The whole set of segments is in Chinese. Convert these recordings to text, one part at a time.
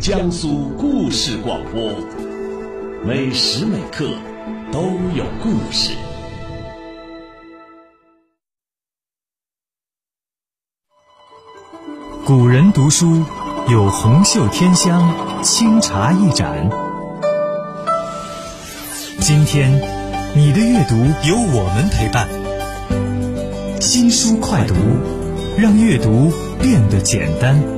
江苏故事广播，每时每刻都有故事。古人读书有红袖添香，清茶一盏。今天，你的阅读有我们陪伴。新书快读，让阅读变得简单。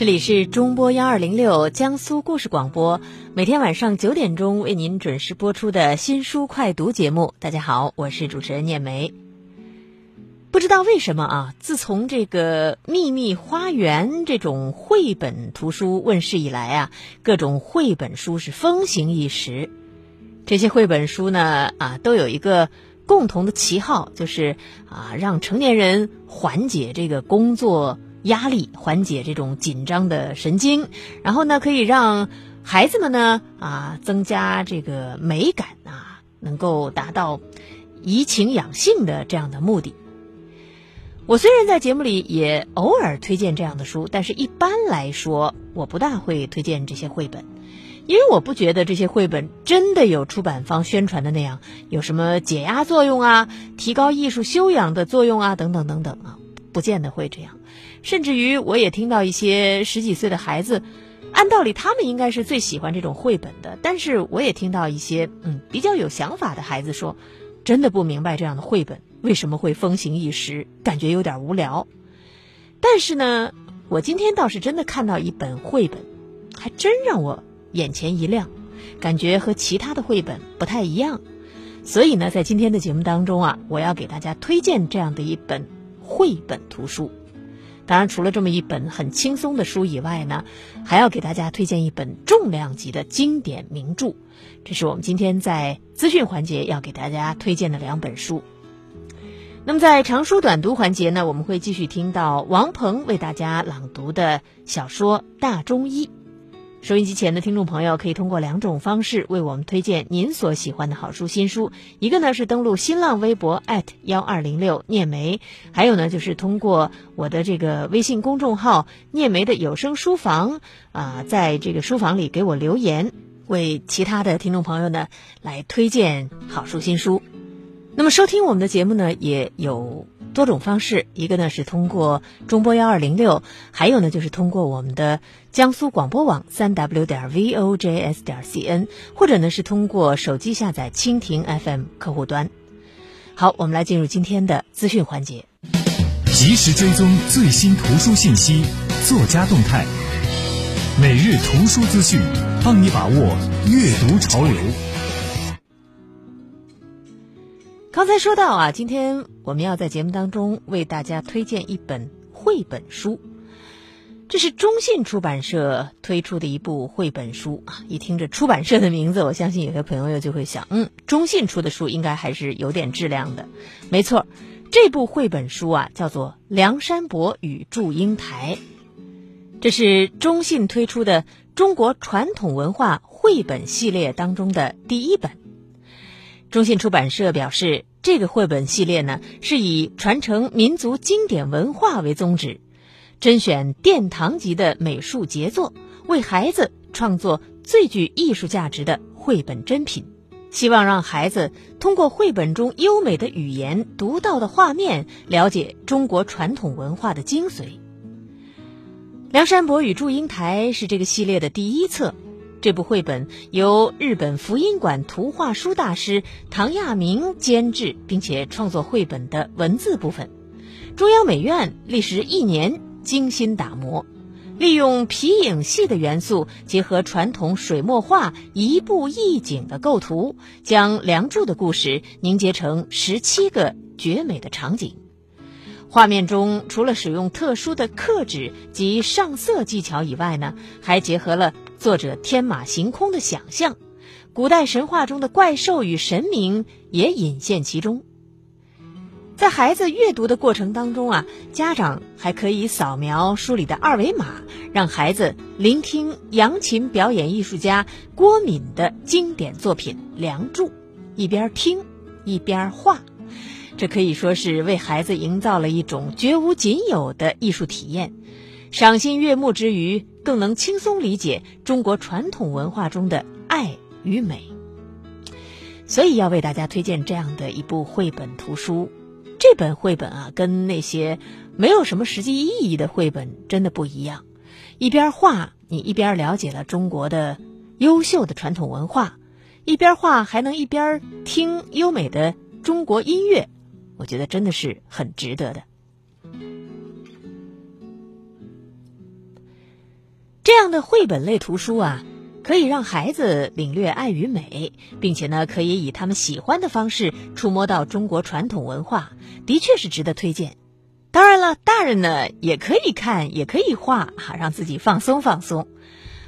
这里是中波幺二零六江苏故事广播，每天晚上九点钟为您准时播出的新书快读节目。大家好，我是主持人念梅。不知道为什么啊，自从这个《秘密花园》这种绘本图书问世以来啊，各种绘本书是风行一时。这些绘本书呢啊，都有一个共同的旗号，就是啊，让成年人缓解这个工作。压力缓解这种紧张的神经，然后呢，可以让孩子们呢啊增加这个美感啊，能够达到怡情养性的这样的目的。我虽然在节目里也偶尔推荐这样的书，但是一般来说，我不大会推荐这些绘本，因为我不觉得这些绘本真的有出版方宣传的那样有什么解压作用啊、提高艺术修养的作用啊等等等等啊，不见得会这样。甚至于，我也听到一些十几岁的孩子，按道理他们应该是最喜欢这种绘本的。但是，我也听到一些嗯比较有想法的孩子说，真的不明白这样的绘本为什么会风行一时，感觉有点无聊。但是呢，我今天倒是真的看到一本绘本，还真让我眼前一亮，感觉和其他的绘本不太一样。所以呢，在今天的节目当中啊，我要给大家推荐这样的一本绘本图书。当然，除了这么一本很轻松的书以外呢，还要给大家推荐一本重量级的经典名著。这是我们今天在资讯环节要给大家推荐的两本书。那么在长书短读环节呢，我们会继续听到王鹏为大家朗读的小说《大中医》。收音机前的听众朋友可以通过两种方式为我们推荐您所喜欢的好书新书，一个呢是登录新浪微博幺二零六聂梅，还有呢就是通过我的这个微信公众号聂梅的有声书房啊，在这个书房里给我留言，为其他的听众朋友呢来推荐好书新书。那么收听我们的节目呢也有。多种方式，一个呢是通过中波幺二零六，还有呢就是通过我们的江苏广播网三 w 点 v o j s 点 c n，或者呢是通过手机下载蜻蜓 FM 客户端。好，我们来进入今天的资讯环节，及时追踪最新图书信息、作家动态，每日图书资讯，帮你把握阅读潮流。刚才说到啊，今天我们要在节目当中为大家推荐一本绘本书，这是中信出版社推出的一部绘本书啊。一听这出版社的名字，我相信有些朋友就会想，嗯，中信出的书应该还是有点质量的。没错，这部绘本书啊叫做《梁山伯与祝英台》，这是中信推出的中国传统文化绘本系列当中的第一本。中信出版社表示。这个绘本系列呢，是以传承民族经典文化为宗旨，甄选殿堂级的美术杰作，为孩子创作最具艺术价值的绘本珍品，希望让孩子通过绘本中优美的语言、独到的画面，了解中国传统文化的精髓。《梁山伯与祝英台》是这个系列的第一册。这部绘本由日本福音馆图画书大师唐亚明监制，并且创作绘本的文字部分。中央美院历时一年精心打磨，利用皮影戏的元素，结合传统水墨画一步一景的构图，将梁祝的故事凝结成十七个绝美的场景。画面中除了使用特殊的刻纸及上色技巧以外呢，还结合了。作者天马行空的想象，古代神话中的怪兽与神明也隐现其中。在孩子阅读的过程当中啊，家长还可以扫描书里的二维码，让孩子聆听扬琴表演艺术家郭敏的经典作品《梁祝》，一边听一边画，这可以说是为孩子营造了一种绝无仅有的艺术体验。赏心悦目之余，更能轻松理解中国传统文化中的爱与美。所以要为大家推荐这样的一部绘本图书。这本绘本啊，跟那些没有什么实际意义的绘本真的不一样。一边画，你一边了解了中国的优秀的传统文化；一边画，还能一边听优美的中国音乐。我觉得真的是很值得的。这样的绘本类图书啊。可以让孩子领略爱与美，并且呢，可以以他们喜欢的方式触摸到中国传统文化，的确是值得推荐。当然了，大人呢也可以看，也可以画，哈，让自己放松放松。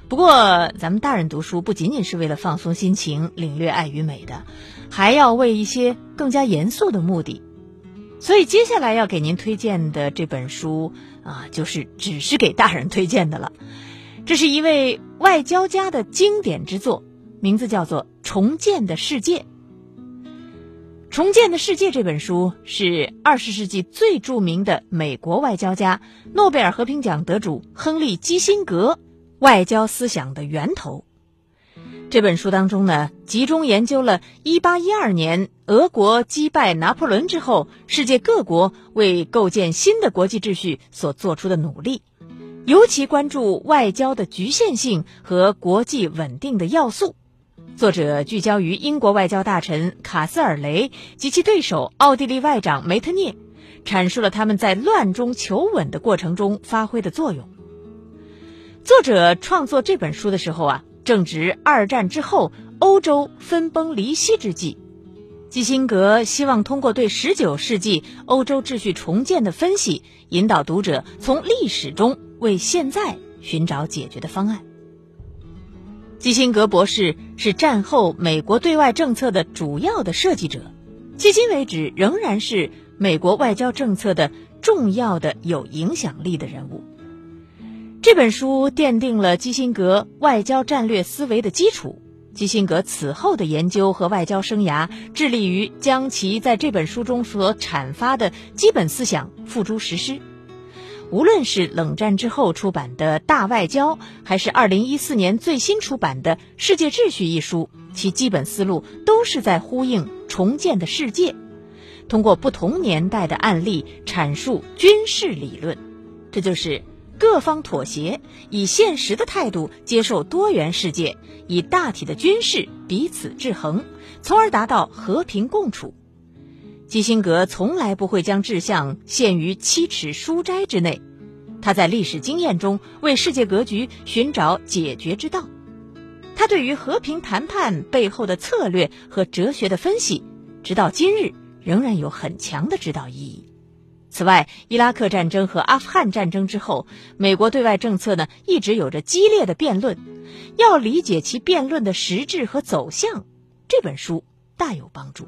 不过，咱们大人读书不仅仅是为了放松心情、领略爱与美的，还要为一些更加严肃的目的。所以，接下来要给您推荐的这本书啊，就是只是给大人推荐的了。这是一位外交家的经典之作，名字叫做《重建的世界》。《重建的世界》这本书是二十世纪最著名的美国外交家、诺贝尔和平奖得主亨利·基辛格外交思想的源头。这本书当中呢，集中研究了1812年俄国击败拿破仑之后，世界各国为构建新的国际秩序所做出的努力。尤其关注外交的局限性和国际稳定的要素。作者聚焦于英国外交大臣卡斯尔雷及其对手奥地利外长梅特涅，阐述了他们在乱中求稳的过程中发挥的作用。作者创作这本书的时候啊，正值二战之后欧洲分崩离析之际。基辛格希望通过对十九世纪欧洲秩序重建的分析，引导读者从历史中。为现在寻找解决的方案。基辛格博士是战后美国对外政策的主要的设计者，迄今为止仍然是美国外交政策的重要的有影响力的人物。这本书奠定了基辛格外交战略思维的基础。基辛格此后的研究和外交生涯致力于将其在这本书中所阐发的基本思想付诸实施。无论是冷战之后出版的大外交，还是二零一四年最新出版的《世界秩序》一书，其基本思路都是在呼应重建的世界，通过不同年代的案例阐述军事理论，这就是各方妥协，以现实的态度接受多元世界，以大体的军事彼此制衡，从而达到和平共处。基辛格从来不会将志向限于七尺书斋之内，他在历史经验中为世界格局寻找解决之道。他对于和平谈判背后的策略和哲学的分析，直到今日仍然有很强的指导意义。此外，伊拉克战争和阿富汗战争之后，美国对外政策呢一直有着激烈的辩论，要理解其辩论的实质和走向，这本书大有帮助。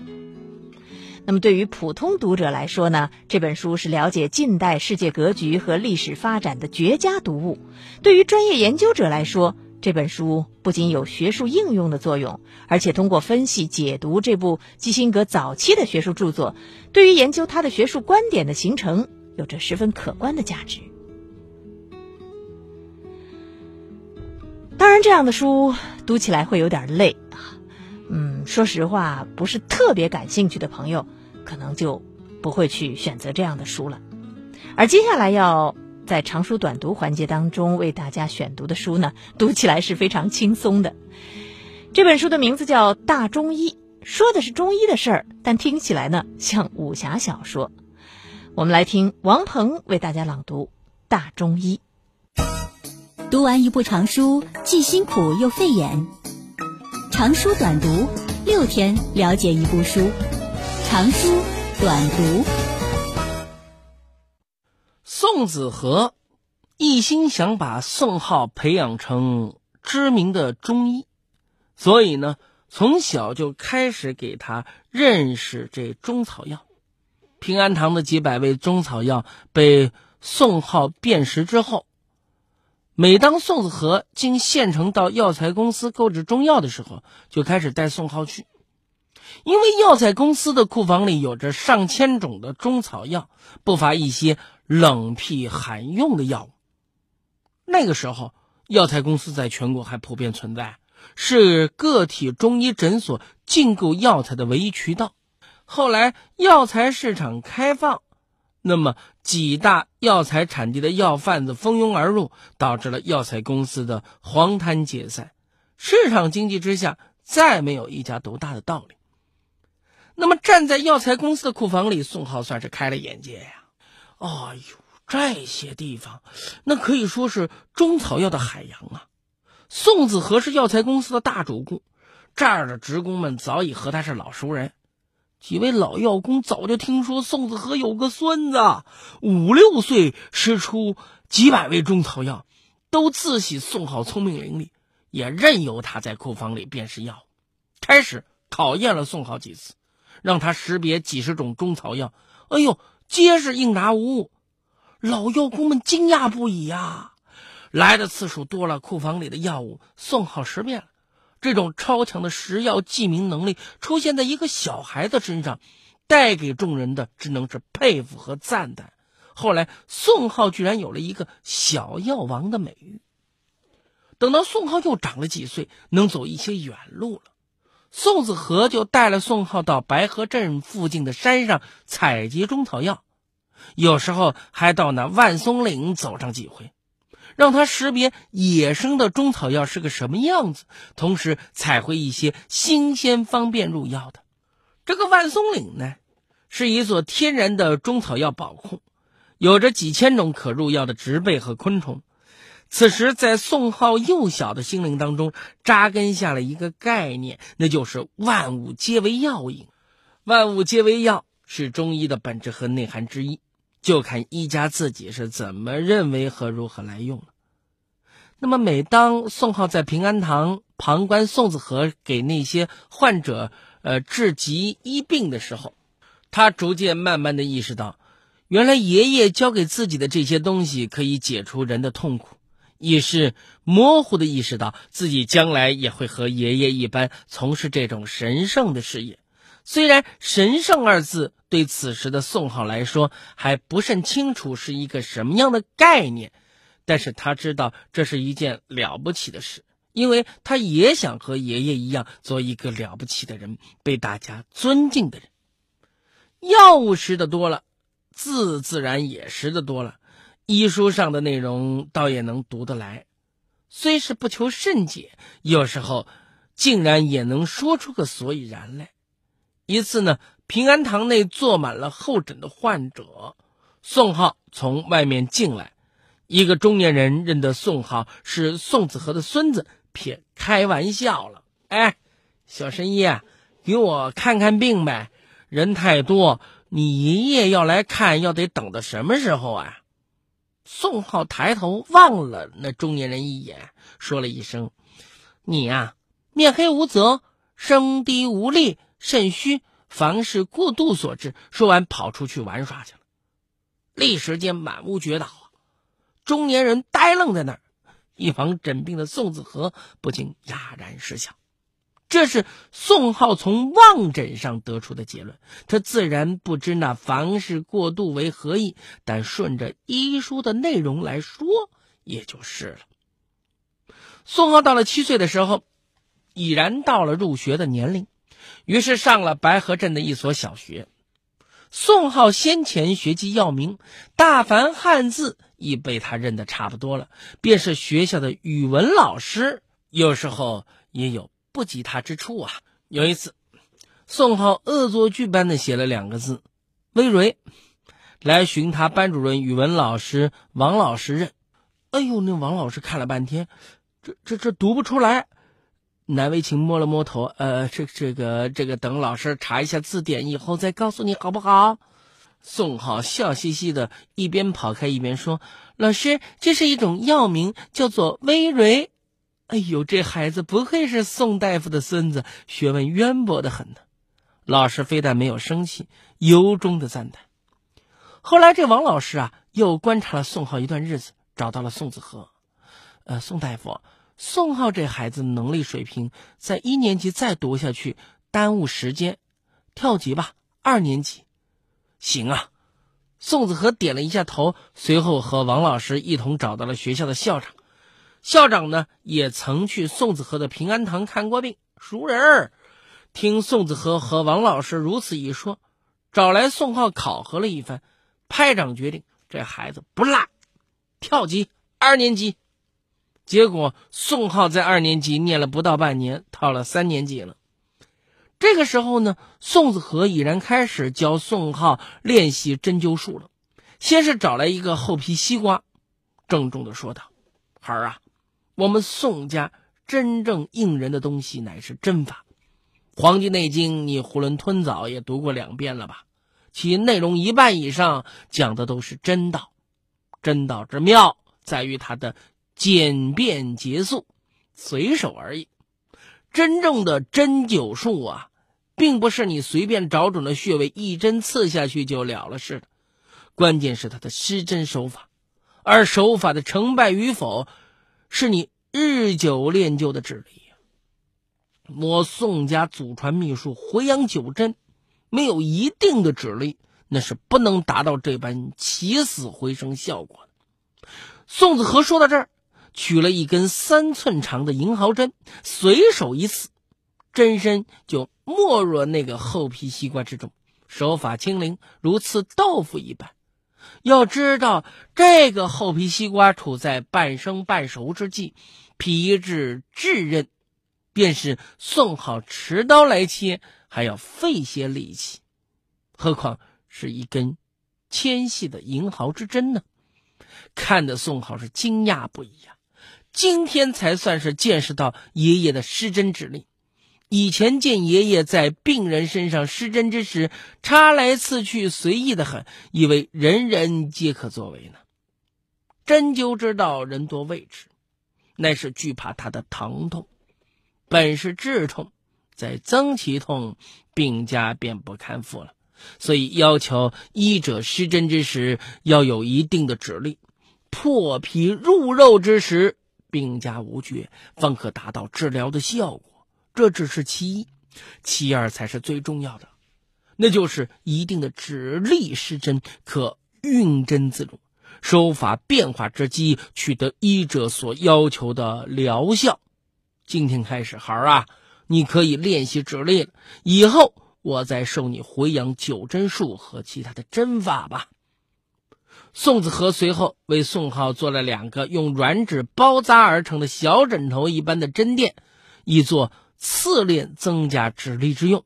那么，对于普通读者来说呢，这本书是了解近代世界格局和历史发展的绝佳读物；对于专业研究者来说，这本书不仅有学术应用的作用，而且通过分析解读这部基辛格早期的学术著作，对于研究他的学术观点的形成有着十分可观的价值。当然，这样的书读起来会有点累啊。嗯，说实话，不是特别感兴趣的朋友，可能就不会去选择这样的书了。而接下来要在长书短读环节当中为大家选读的书呢，读起来是非常轻松的。这本书的名字叫《大中医》，说的是中医的事儿，但听起来呢像武侠小说。我们来听王鹏为大家朗读《大中医》。读完一部长书，既辛苦又费眼。长书短读，六天了解一部书。长书短读。宋子和一心想把宋浩培养成知名的中医，所以呢，从小就开始给他认识这中草药。平安堂的几百味中草药被宋浩辨识之后，每当宋子和经县城到药材公司购置中药的时候，就开始带宋浩去。因为药材公司的库房里有着上千种的中草药，不乏一些冷僻罕用的药物。那个时候，药材公司在全国还普遍存在，是个体中医诊所进购药材的唯一渠道。后来药材市场开放，那么几大药材产地的药贩子蜂拥而入，导致了药材公司的黄摊解散。市场经济之下，再没有一家独大的道理。那么站在药材公司的库房里，宋浩算是开了眼界呀！哎呦，这些地方，那可以说是中草药的海洋啊！宋子和是药材公司的大主顾，这儿的职工们早已和他是老熟人。几位老药工早就听说宋子和有个孙子，五六岁施出几百味中草药，都自喜宋浩聪明伶俐，也任由他在库房里辨识药。开始考验了宋浩几次。让他识别几十种中草药，哎呦，皆是应答无误。老药工们惊讶不已呀！来的次数多了，库房里的药物宋浩识遍了。这种超强的识药记名能力出现在一个小孩子身上，带给众人的只能是佩服和赞叹。后来，宋浩居然有了一个“小药王”的美誉。等到宋浩又长了几岁，能走一些远路了。宋子和就带了宋浩到白河镇附近的山上采集中草药，有时候还到那万松岭走上几回，让他识别野生的中草药是个什么样子，同时采回一些新鲜方便入药的。这个万松岭呢，是一座天然的中草药宝库，有着几千种可入药的植被和昆虫。此时，在宋浩幼小的心灵当中扎根下了一个概念，那就是“万物皆为药引”。万物皆为药是中医的本质和内涵之一，就看医家自己是怎么认为和如何来用了。那么，每当宋浩在平安堂旁观宋子和给那些患者呃治疾医病的时候，他逐渐慢慢的意识到，原来爷爷教给自己的这些东西可以解除人的痛苦。也是模糊的意识到自己将来也会和爷爷一般从事这种神圣的事业。虽然“神圣”二字对此时的宋浩来说还不甚清楚是一个什么样的概念，但是他知道这是一件了不起的事，因为他也想和爷爷一样做一个了不起的人，被大家尊敬的人。药物识的多了，字自然也识的多了。医书上的内容倒也能读得来，虽是不求甚解，有时候竟然也能说出个所以然来。一次呢，平安堂内坐满了候诊的患者，宋浩从外面进来，一个中年人认得宋浩是宋子和的孙子，撇开玩笑了：“哎，小神医啊，给我看看病呗，人太多，你爷爷要来看，要得等到什么时候啊？”宋浩抬头望了那中年人一眼，说了一声：“你呀，面黑无泽，声低无力，肾虚，房事过度所致。”说完，跑出去玩耍去了。立时间满屋绝倒啊！中年人呆愣在那儿，一旁诊病的宋子和不禁哑然失笑。这是宋浩从望诊上得出的结论，他自然不知那房事过度为何意，但顺着医书的内容来说，也就是了。宋浩到了七岁的时候，已然到了入学的年龄，于是上了白河镇的一所小学。宋浩先前学记药名，大凡汉字已被他认得差不多了，便是学校的语文老师，有时候也有。不及他之处啊！有一次，宋浩恶作剧般的写了两个字“微蕊”，来寻他班主任语文老师王老师认。哎呦，那王老师看了半天，这这这读不出来。难为情摸了摸头，呃，这这个这个，等老师查一下字典以后再告诉你好不好？宋浩笑嘻嘻的，一边跑开一边说：“老师，这是一种药名，叫做微蕊。”哎呦，这孩子不愧是宋大夫的孙子，学问渊博的很呢。老师非但没有生气，由衷的赞叹。后来这王老师啊，又观察了宋浩一段日子，找到了宋子和。呃，宋大夫，宋浩这孩子能力水平，在一年级再读下去耽误时间，跳级吧，二年级。行啊。宋子和点了一下头，随后和王老师一同找到了学校的校长。校长呢，也曾去宋子和的平安堂看过病，熟人儿。听宋子和和王老师如此一说，找来宋浩考核了一番，拍掌决定这孩子不落，跳级二年级。结果宋浩在二年级念了不到半年，到了三年级了。这个时候呢，宋子和已然开始教宋浩练习针灸术了。先是找来一个厚皮西瓜，郑重的说道：“孩儿啊，我们宋家真正应人的东西乃是针法。《黄帝内经》你囫囵吞枣也读过两遍了吧？其内容一半以上讲的都是真道。真道之妙在于它的简便结束，随手而已。真正的针灸术啊！”并不是你随便找准了穴位，一针刺下去就了了事的。关键是它的施针手法，而手法的成败与否，是你日久练就的指力呀。我宋家祖传秘术回阳九针，没有一定的指力，那是不能达到这般起死回生效果的。宋子和说到这儿，取了一根三寸长的银毫针，随手一刺。针身就没入那个厚皮西瓜之中，手法轻灵，如刺豆腐一般。要知道，这个厚皮西瓜处在半生半熟之际，皮质质韧，便是宋好持刀来切还要费些力气，何况是一根纤细的银毫之针呢？看得宋好是惊讶不已呀！今天才算是见识到爷爷的施针之力。以前见爷爷在病人身上施针之时，插来刺去，随意的很，以为人人皆可作为呢。针灸之道，人多畏之，乃是惧怕他的疼痛。本是治痛，再增其痛，病家便不堪负了。所以要求医者施针之时要有一定的指力，破皮入肉之时，病家无觉，方可达到治疗的效果。这只是其一，其二才是最重要的，那就是一定的指力施针，可运针自如，手法变化之机，取得医者所要求的疗效。今天开始，孩儿啊，你可以练习指力了。以后我再授你回阳九针术和其他的针法吧。宋子和随后为宋浩做了两个用软纸包扎而成的小枕头一般的针垫，以作。次练增加指力之用，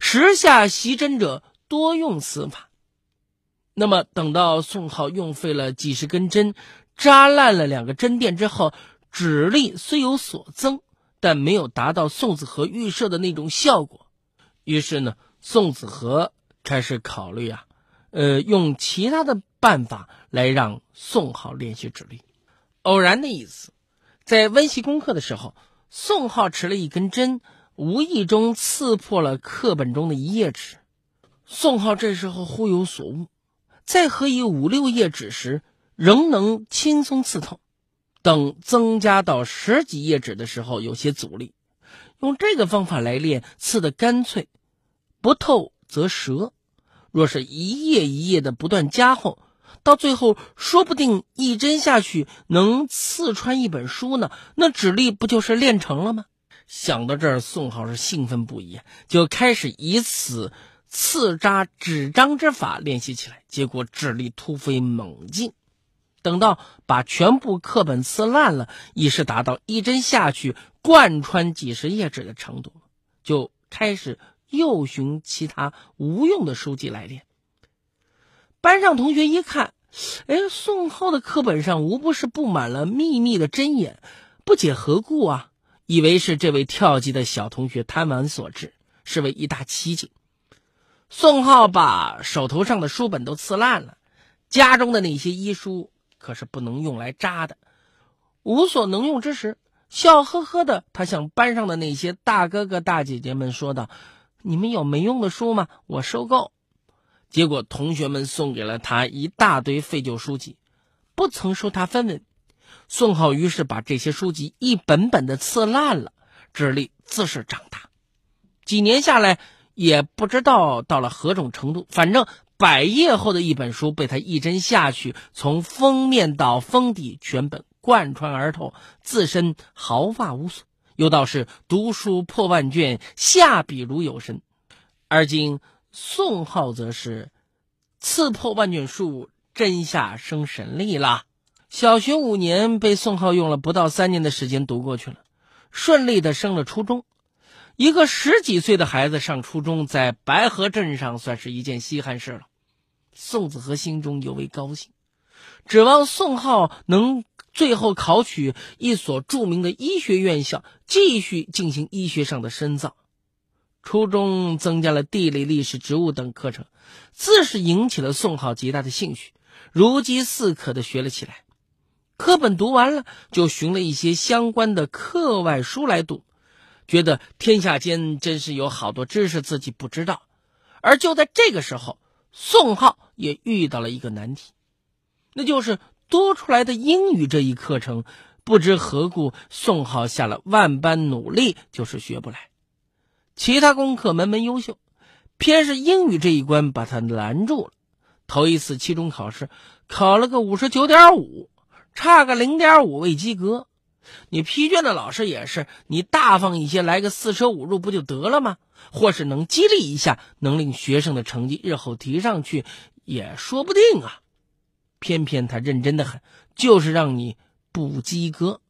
时下习针者多用此法。那么等到宋浩用费了几十根针，扎烂了两个针垫之后，指力虽有所增，但没有达到宋子和预设的那种效果。于是呢，宋子和开始考虑啊，呃，用其他的办法来让宋浩练习指力。偶然的一次，在温习功课的时候。宋浩持了一根针，无意中刺破了课本中的一页纸。宋浩这时候忽有所悟，在合以五六页纸时，仍能轻松刺透；等增加到十几页纸的时候，有些阻力。用这个方法来练，刺的干脆，不透则折。若是一页一页的不断加厚。到最后，说不定一针下去能刺穿一本书呢。那指力不就是练成了吗？想到这儿，宋浩是兴奋不已，就开始以此刺扎纸张之法练习起来。结果指力突飞猛进，等到把全部课本刺烂了，已是达到一针下去贯穿几十页纸的程度，就开始又寻其他无用的书籍来练。班上同学一看，哎，宋浩的课本上无不是布满了密密的针眼，不解何故啊？以为是这位跳级的小同学贪玩所致，是为一大奇景。宋浩把手头上的书本都刺烂了，家中的那些医书可是不能用来扎的。无所能用之时，笑呵呵的他向班上的那些大哥哥大姐姐们说道：“你们有没用的书吗？我收购。”结果同学们送给了他一大堆废旧书籍，不曾收他分文。宋浩于是把这些书籍一本本的刺烂了，智力自是长大。几年下来，也不知道到了何种程度，反正百页厚的一本书被他一针下去，从封面到封底全本贯穿而透，自身毫发无损。又倒是读书破万卷，下笔如有神。而今宋浩则是刺破万卷书，针下生神力了。小学五年被宋浩用了不到三年的时间读过去了，顺利的升了初中。一个十几岁的孩子上初中，在白河镇上算是一件稀罕事了。宋子和心中尤为高兴，指望宋浩能最后考取一所著名的医学院校，继续进行医学上的深造。初中增加了地理、历史、植物等课程，自是引起了宋浩极大的兴趣，如饥似渴的学了起来。课本读完了，就寻了一些相关的课外书来读，觉得天下间真是有好多知识自己不知道。而就在这个时候，宋浩也遇到了一个难题，那就是多出来的英语这一课程，不知何故，宋浩下了万般努力就是学不来。其他功课门门优秀，偏是英语这一关把他拦住了。头一次期中考试，考了个五十九点五。差个零点五未及格，你批卷的老师也是，你大方一些，来个四舍五入不就得了吗？或是能激励一下，能令学生的成绩日后提上去，也说不定啊。偏偏他认真的很，就是让你不及格。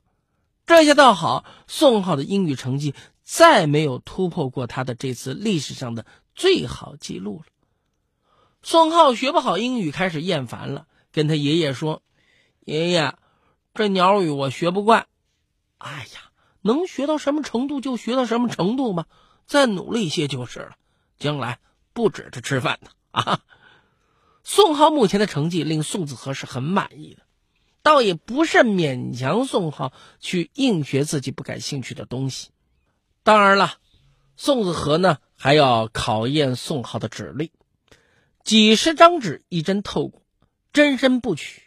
这下倒好，宋浩的英语成绩再没有突破过他的这次历史上的最好记录了。宋浩学不好英语，开始厌烦了，跟他爷爷说。爷爷，这鸟语我学不惯。哎呀，能学到什么程度就学到什么程度吧，再努力一些就是了。将来不指着吃饭的啊！宋浩目前的成绩令宋子和是很满意的，倒也不是勉强宋浩去硬学自己不感兴趣的东西。当然了，宋子和呢还要考验宋浩的指力。几十张纸一针透过，针身不取。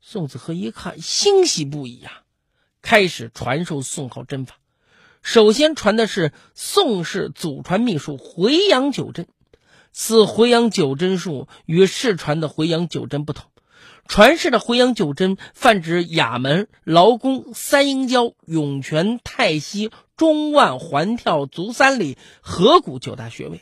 宋子和一看，欣喜不已呀，开始传授宋浩针法。首先传的是宋氏祖传秘术回阳九针。此回阳九针术与世传的回阳九针不同，传世的回阳九针泛指哑门、劳宫、三阴交、涌泉、太溪、中脘、环跳、足三里、合谷九大穴位。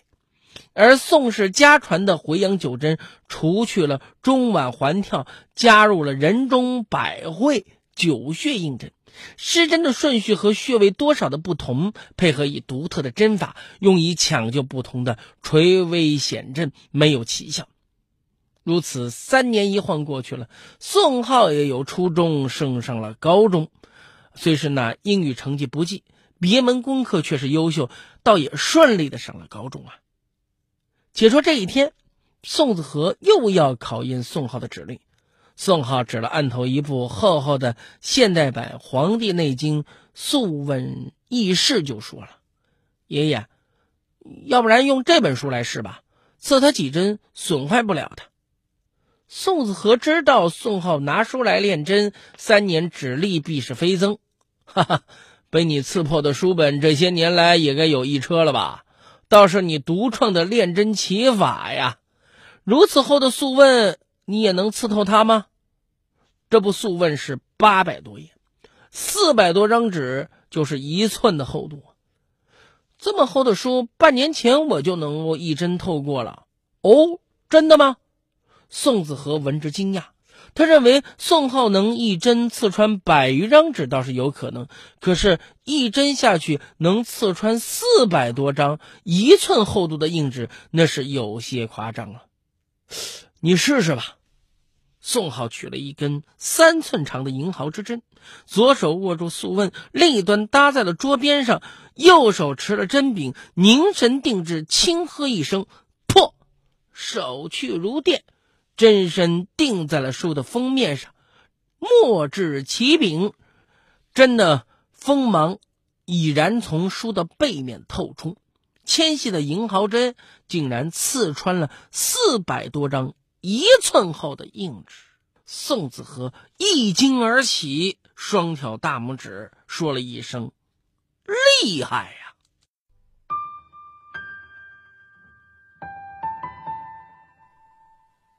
而宋氏家传的回阳九针，除去了中脘环跳，加入了人中百会九穴应针。施针的顺序和穴位多少的不同，配合以独特的针法，用以抢救不同的垂危险症，没有奇效。如此三年一晃过去了，宋浩也由初中升上了高中。虽是那英语成绩不济，别门功课却是优秀，倒也顺利的上了高中啊。且说这一天，宋子和又要考验宋浩的指令。宋浩指了案头一部厚厚的现代版《黄帝内经·素问轶事》，就说了：“爷爷，要不然用这本书来试吧，刺他几针，损坏不了他。”宋子和知道宋浩拿书来练针，三年指力必是飞增。哈哈，被你刺破的书本，这些年来也该有一车了吧？倒是你独创的练真奇法呀！如此厚的《素问》，你也能刺透它吗？这部《素问》是八百多页，四百多张纸，就是一寸的厚度。这么厚的书，半年前我就能够一针透过了。哦，真的吗？宋子和闻之惊讶。他认为宋浩能一针刺穿百余张纸倒是有可能，可是，一针下去能刺穿四百多张一寸厚度的硬纸，那是有些夸张了。你试试吧。宋浩取了一根三寸长的银毫之针，左手握住素问，另一端搭在了桌边上，右手持了针柄，凝神定志，轻喝一声，破，手去如电。针身定在了书的封面上，墨至其柄，真的锋芒已然从书的背面透出。纤细的银毫针竟然刺穿了四百多张一寸厚的硬纸。宋子和一惊而起，双挑大拇指，说了一声：“厉害呀！”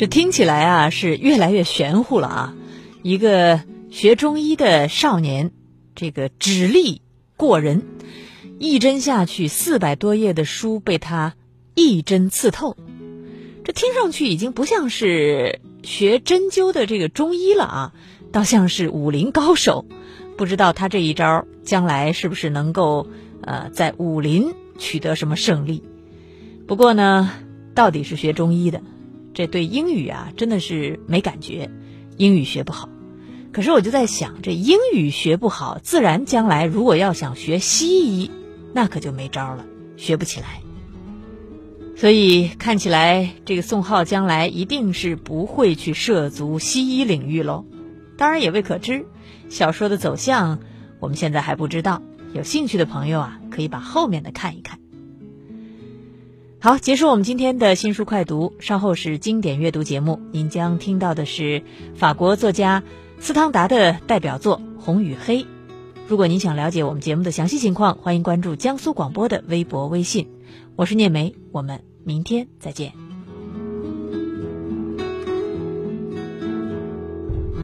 这听起来啊是越来越玄乎了啊！一个学中医的少年，这个指力过人，一针下去，四百多页的书被他一针刺透。这听上去已经不像是学针灸的这个中医了啊，倒像是武林高手。不知道他这一招将来是不是能够呃在武林取得什么胜利？不过呢，到底是学中医的。这对英语啊，真的是没感觉，英语学不好。可是我就在想，这英语学不好，自然将来如果要想学西医，那可就没招了，学不起来。所以看起来，这个宋浩将来一定是不会去涉足西医领域喽。当然也未可知，小说的走向我们现在还不知道。有兴趣的朋友啊，可以把后面的看一看。好，结束我们今天的新书快读。稍后是经典阅读节目，您将听到的是法国作家司汤达的代表作《红与黑》。如果您想了解我们节目的详细情况，欢迎关注江苏广播的微博、微信。我是聂梅，我们明天再见。